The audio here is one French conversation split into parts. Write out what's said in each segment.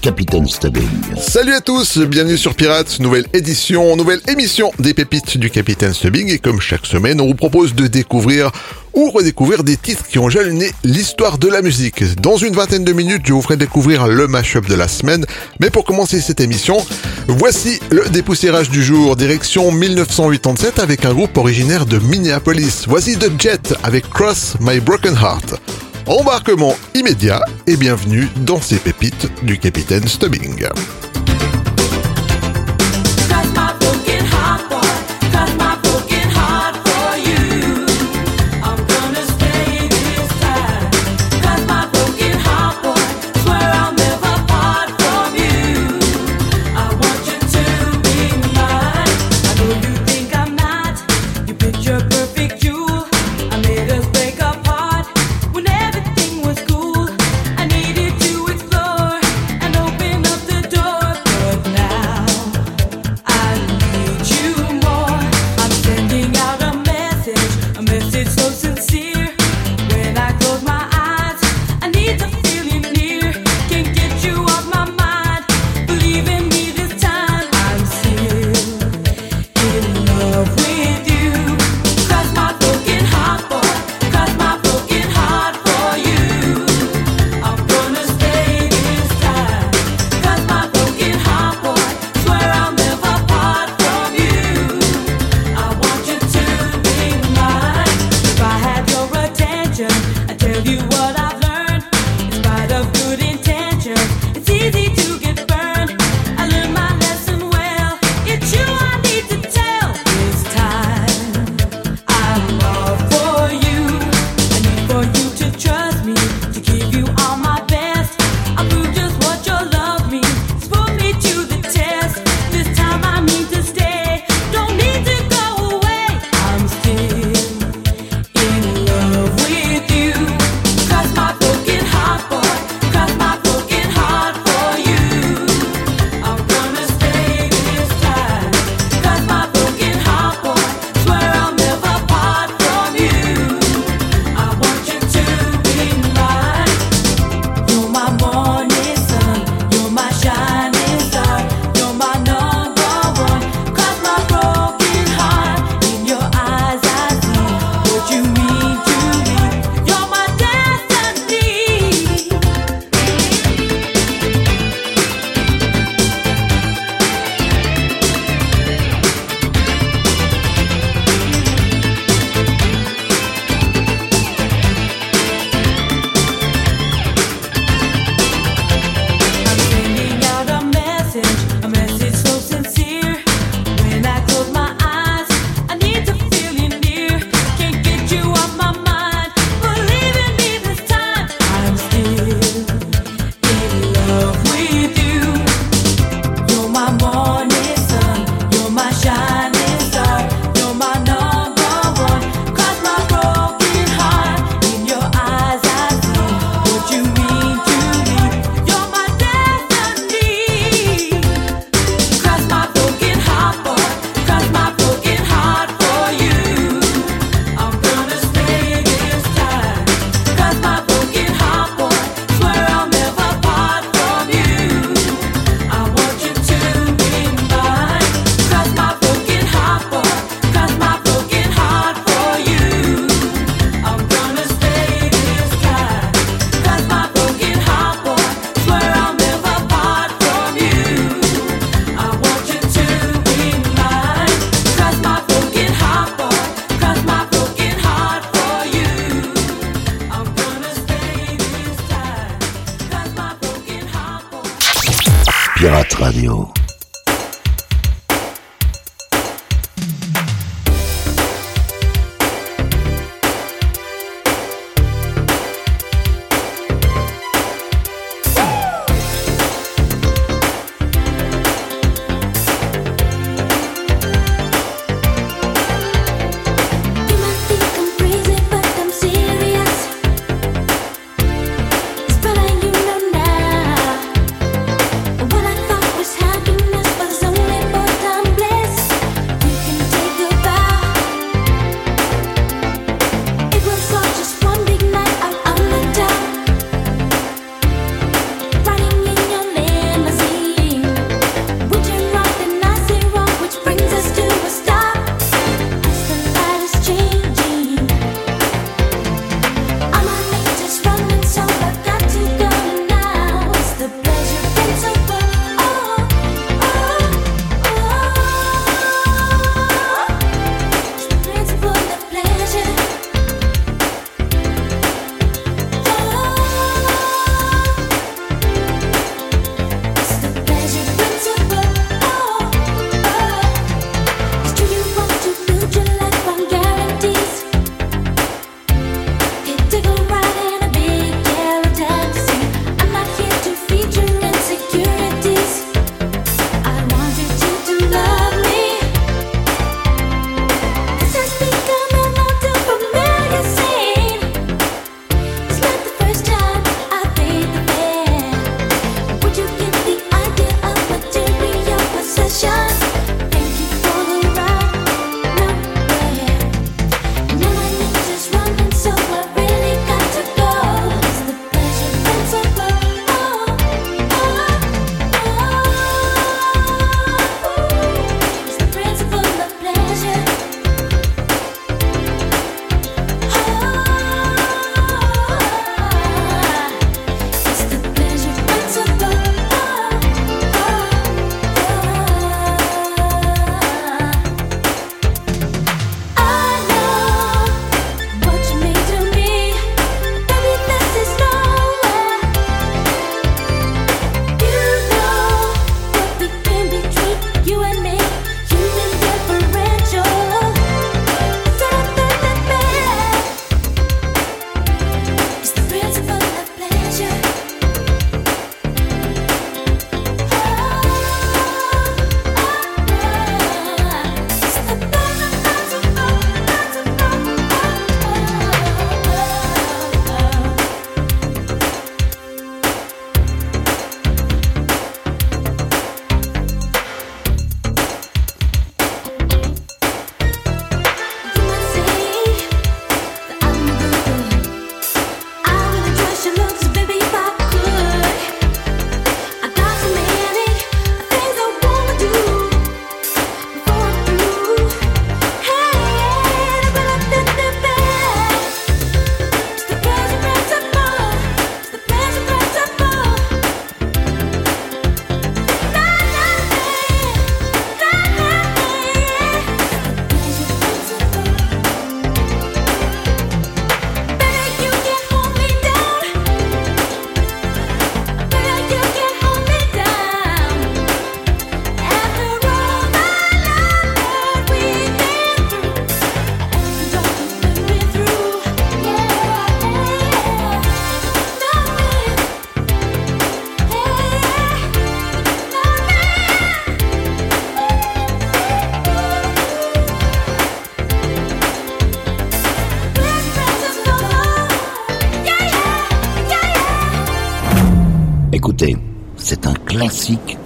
Capitaine Stubbing. Salut à tous, bienvenue sur Pirates, nouvelle édition, nouvelle émission des pépites du Capitaine Stubbing et comme chaque semaine, on vous propose de découvrir ou redécouvrir des titres qui ont jalonné l'histoire de la musique. Dans une vingtaine de minutes, je vous ferai découvrir le mash-up de la semaine, mais pour commencer cette émission, voici le dépoussiérage du jour, direction 1987 avec un groupe originaire de Minneapolis. Voici The Jet avec Cross My Broken Heart. Embarquement immédiat et bienvenue dans ces pépites du capitaine Stubbing.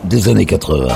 des années 80.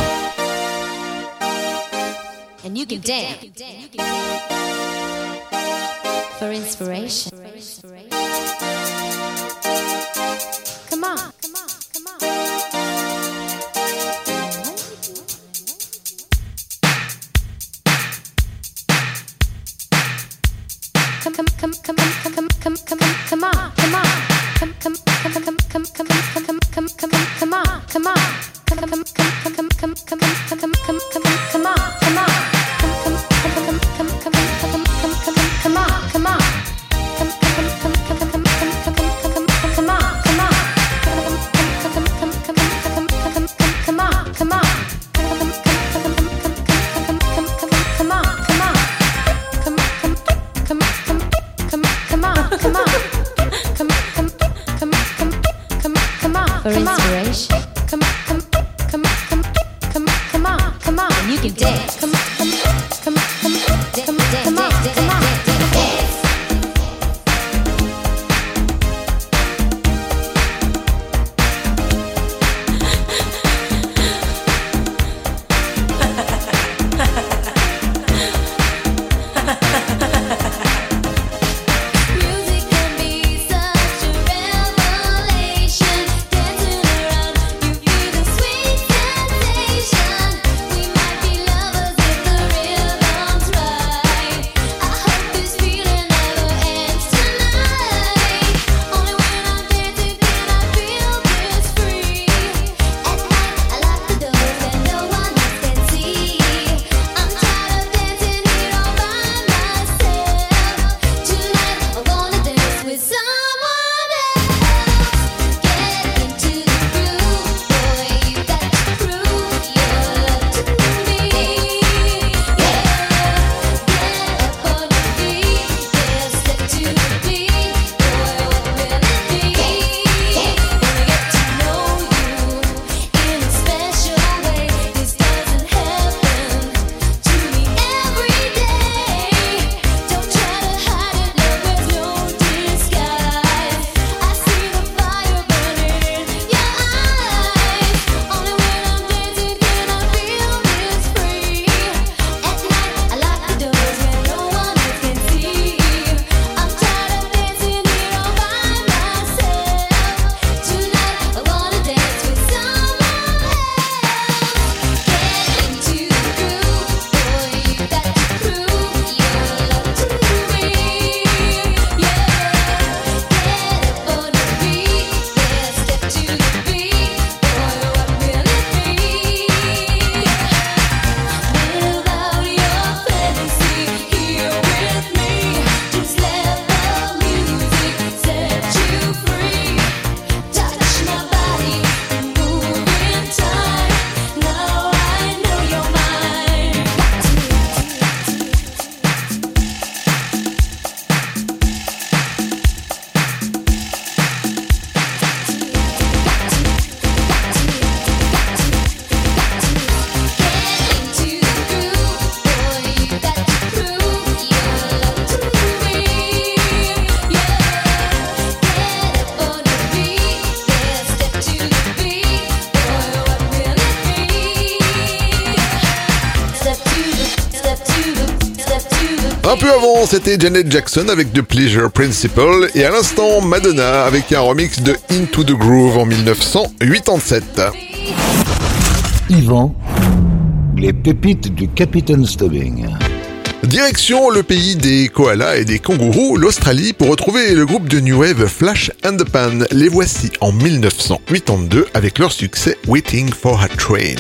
c'était Janet Jackson avec The Pleasure Principle et à l'instant Madonna avec un remix de Into the Groove en 1987. Yvan, les pépites du Capitaine Stubbing. Direction le pays des koalas et des kangourous, l'Australie, pour retrouver le groupe de New Wave Flash and the Pan. Les voici en 1982 avec leur succès Waiting for a Train.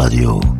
Radio.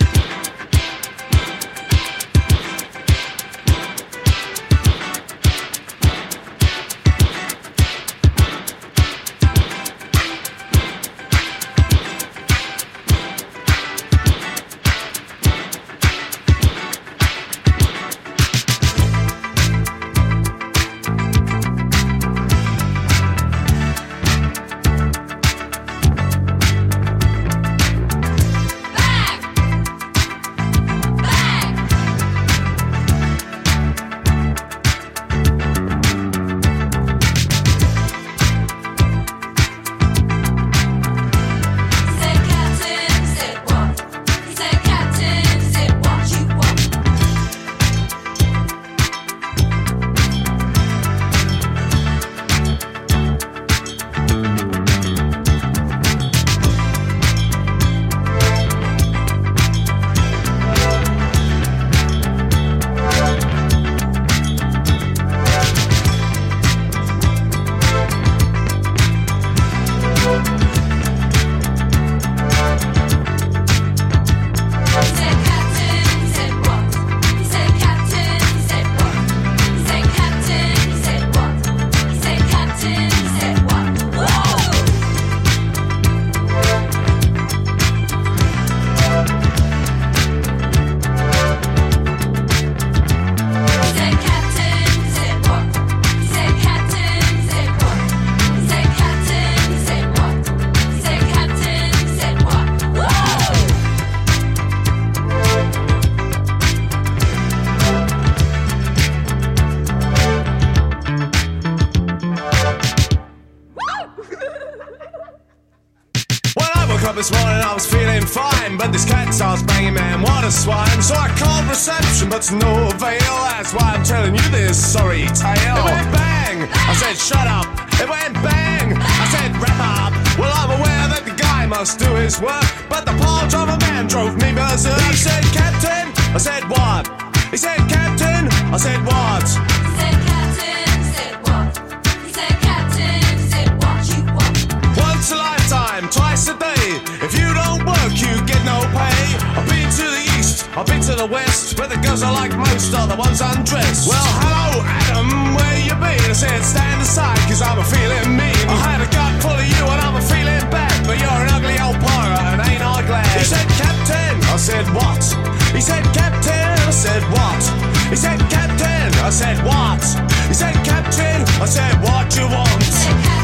This starts banging, man, what a swine. So I called reception, but to no avail. That's why I'm telling you this sorry tale. It went bang. I said, shut up. It went bang. I said, wrap up. Well, I'm aware that the guy must do his work, I've been to the west, where the girls I like most are the ones undressed. Well, hello, Adam, where you been? I said, stand aside, cause I'm a feeling mean. I had a gut full of you and I'm a feeling bad, but you're an ugly old pirate and ain't I glad? He said, Captain, I said, what? He said, Captain, I said, what? He said, Captain, I said, what? He said, Captain, I said, what you want?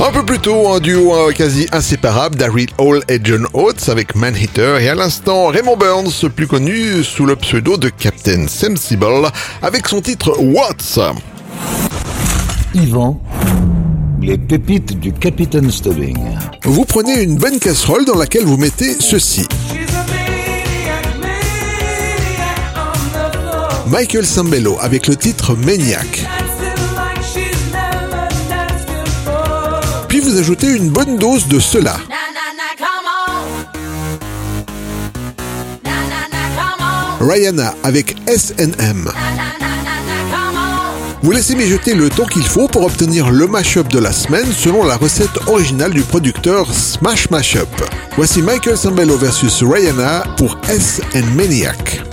Un peu plus tôt, un duo quasi inséparable d'Harry Hall et John Oates avec Manhitter et à l'instant Raymond Burns, plus connu sous le pseudo de Captain Sensible, avec son titre What's. Yvan, les pépites du Capitaine Stubbing. Vous prenez une bonne casserole dans laquelle vous mettez ceci. Michael Sambello avec le titre Maniac. Puis vous ajoutez une bonne dose de cela. Rihanna avec SNM. Vous laissez mijoter le temps qu'il faut pour obtenir le mashup de la semaine selon la recette originale du producteur Smash Mashup. Voici Michael Sambello versus Rihanna pour S and Maniac.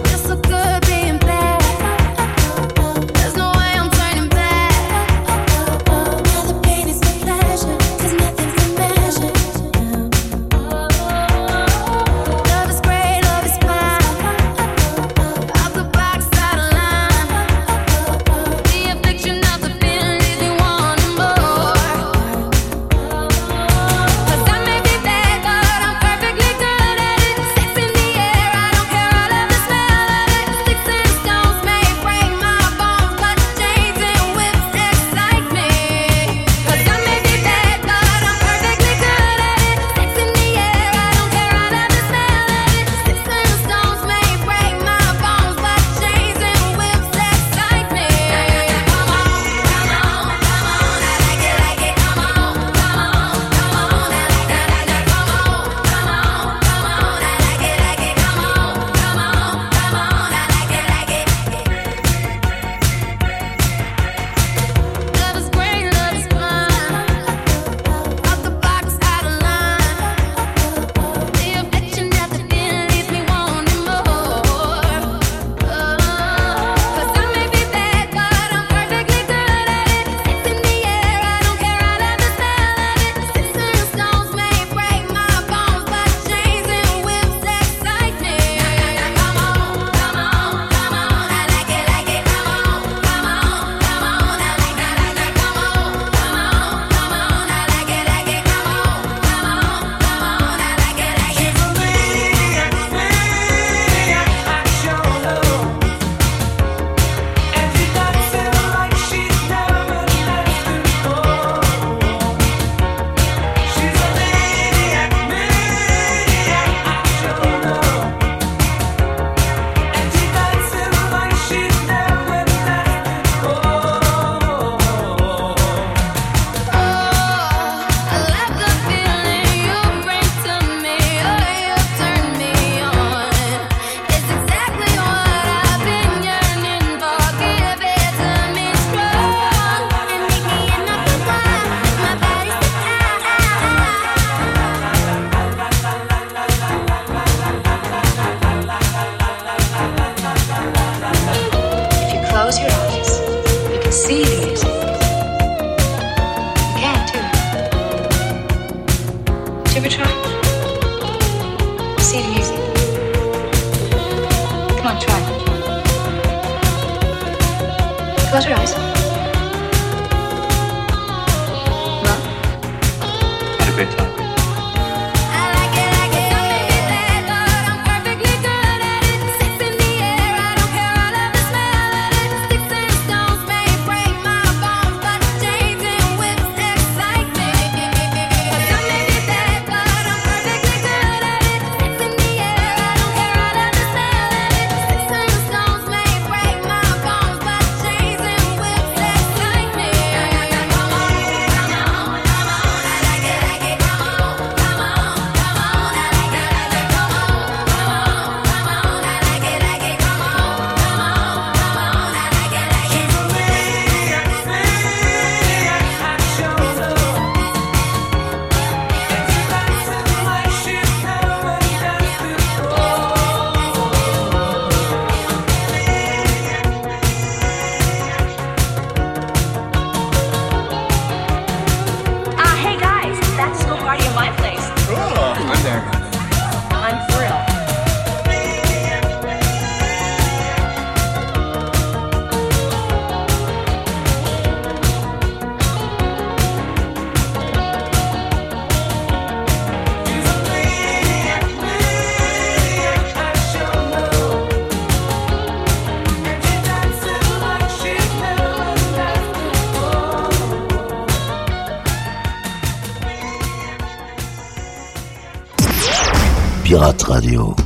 Pirate Radio.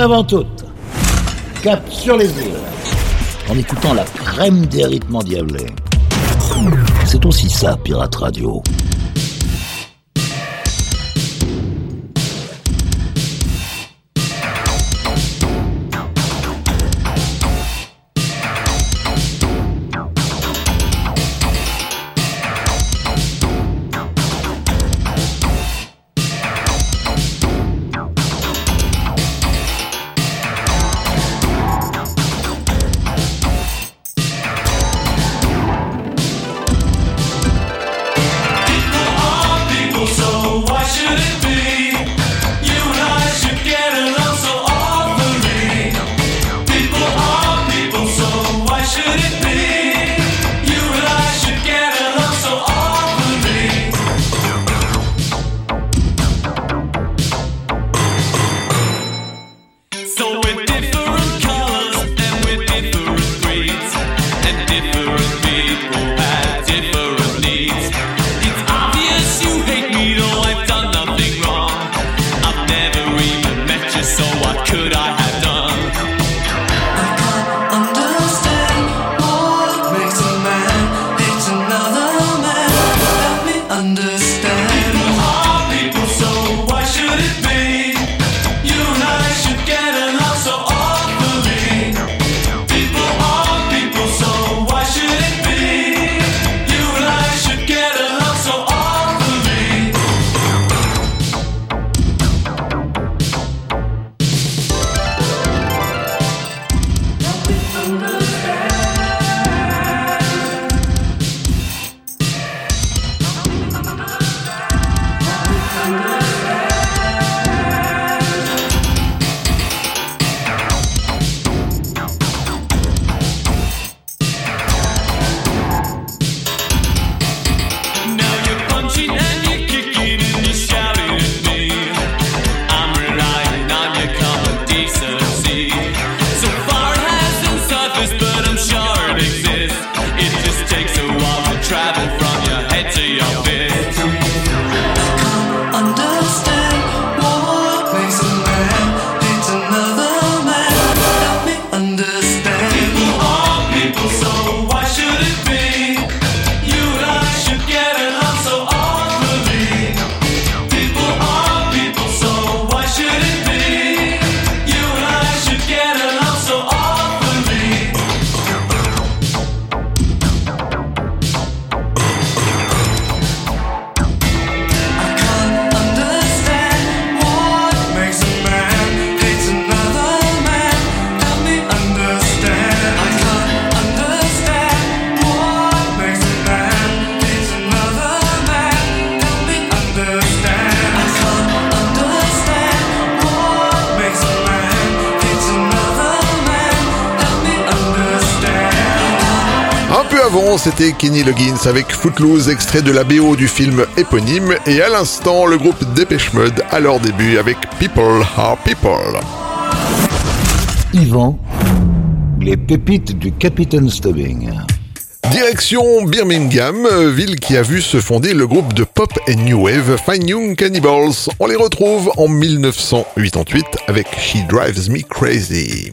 Avant toutes. Cap sur les îles. En écoutant la crème des rythmes endiablés. C'est aussi ça, Pirate Radio. c'était Kenny Loggins avec Footloose, extrait de la BO du film éponyme, et à l'instant, le groupe Dépêche Mode à leur début avec People Are People. Yvan, les pépites du Capitaine Stubbing. Direction Birmingham, euh, ville qui a vu se fonder le groupe de pop et new wave Fine Young Cannibals. On les retrouve en 1988 avec She Drives Me Crazy.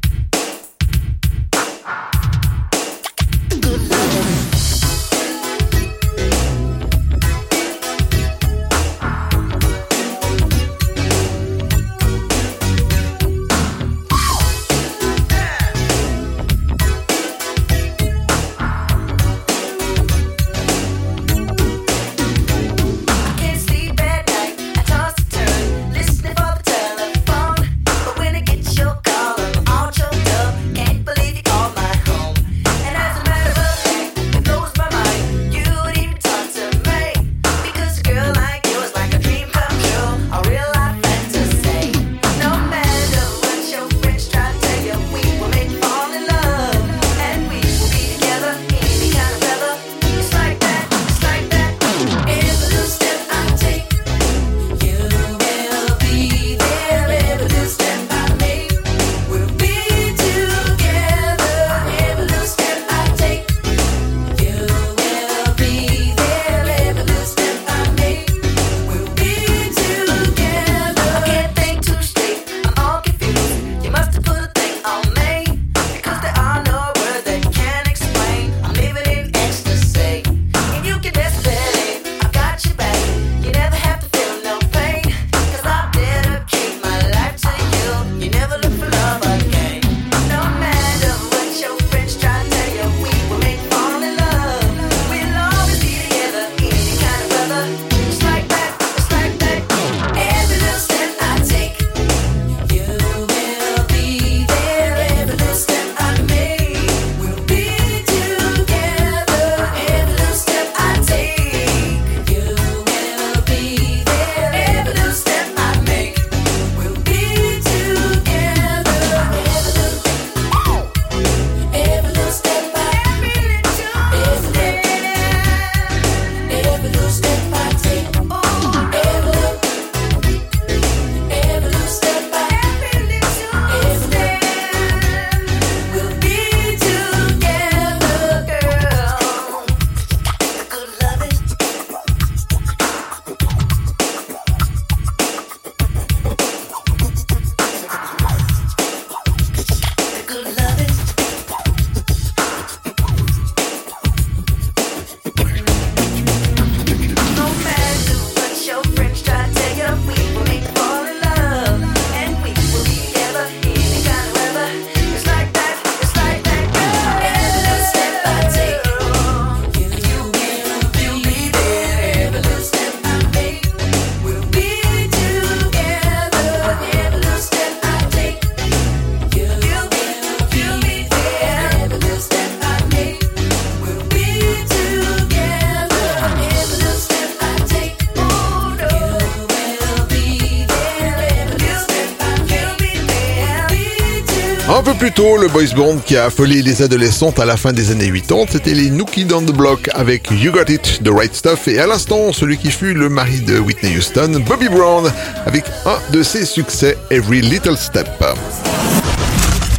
Le boys band qui a affolé les adolescentes à la fin des années 80, c'était les Nookie Down the Block avec You Got It, The Right Stuff, et à l'instant, celui qui fut le mari de Whitney Houston, Bobby Brown, avec un de ses succès, Every Little Step.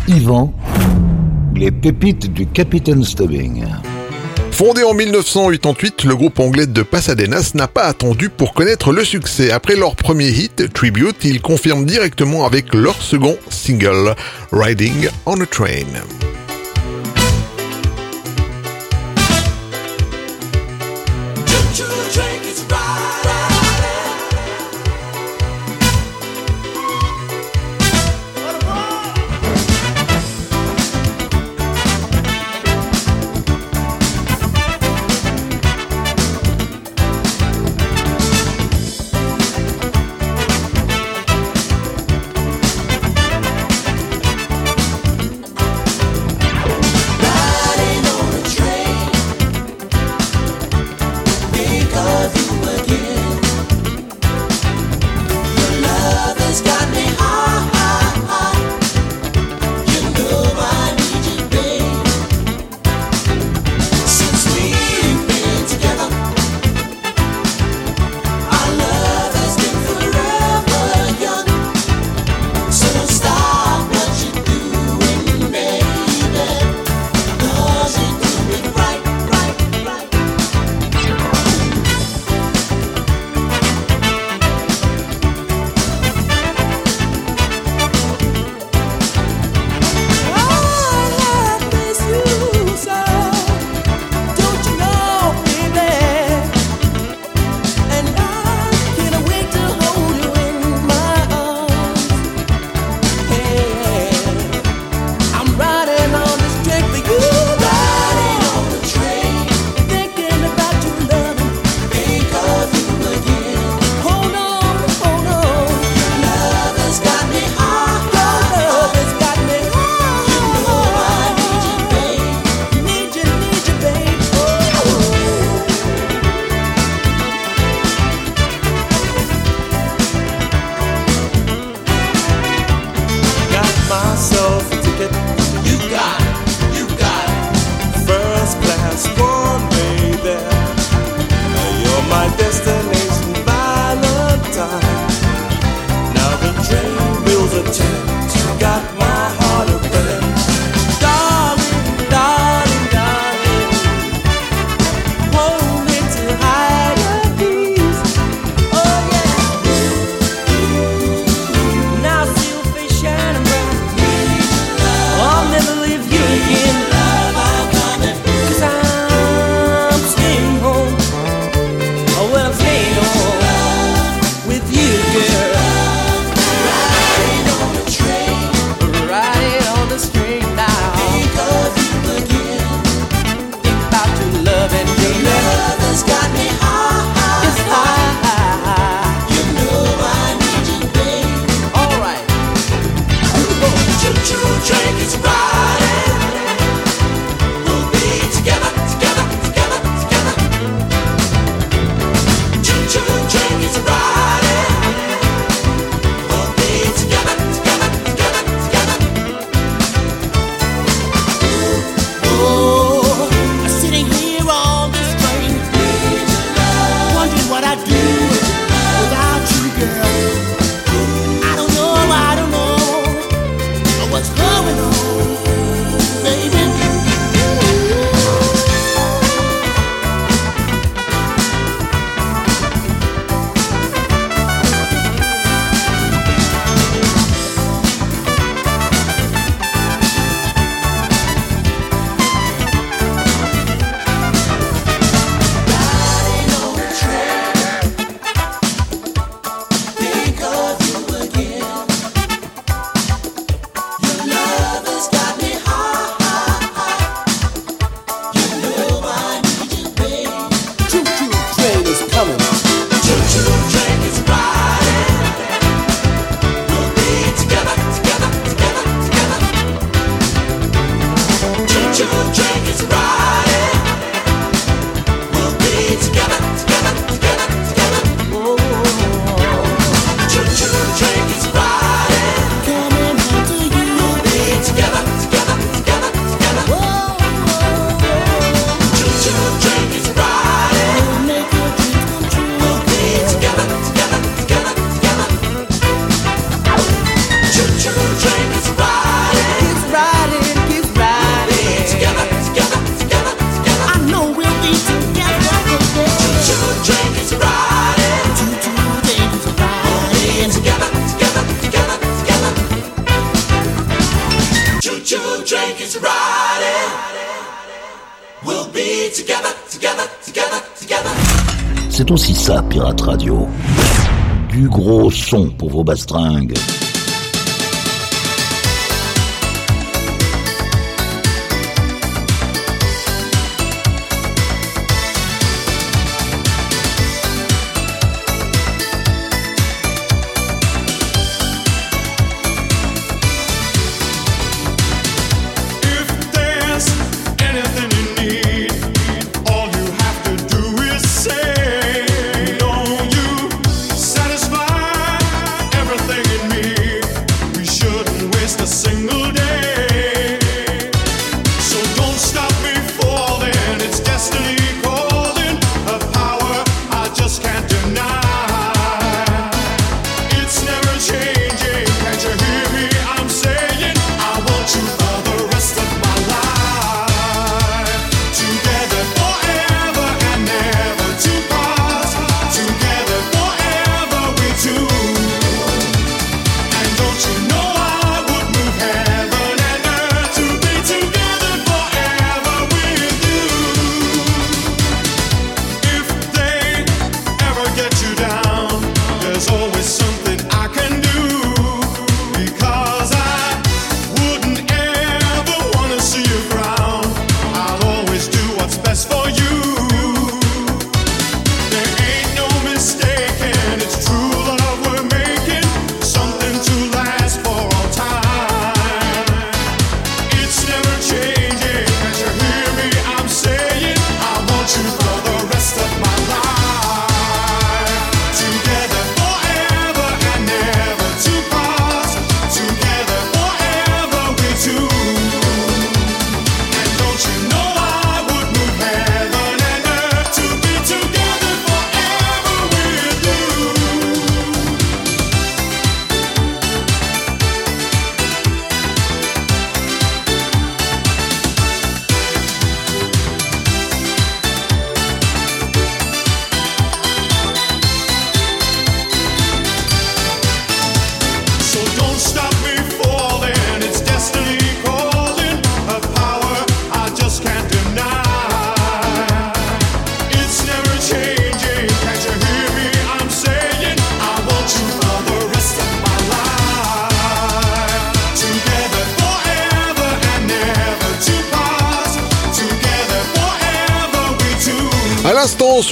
Yvan, les pépites du Capitaine Stubbing. Fondé en 1988, le groupe anglais de Pasadenas n'a pas attendu pour connaître le succès. Après leur premier hit, Tribute, ils confirment directement avec leur second single, Riding on a Train. Du gros son pour vos bastringues.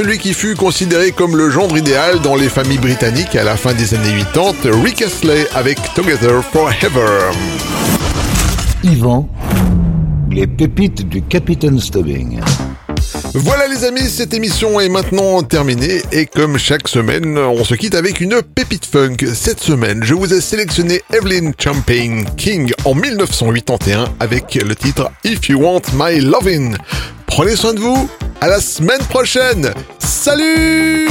celui qui fut considéré comme le gendre idéal dans les familles britanniques à la fin des années 80, Rick Astley avec Together Forever. Yvan, les pépites du Capitaine Stubbing. Voilà les amis, cette émission est maintenant terminée et comme chaque semaine, on se quitte avec une pépite funk. Cette semaine, je vous ai sélectionné Evelyn Champagne King en 1981 avec le titre If You Want My Lovin'. Prenez soin de vous, à la semaine prochaine. Salut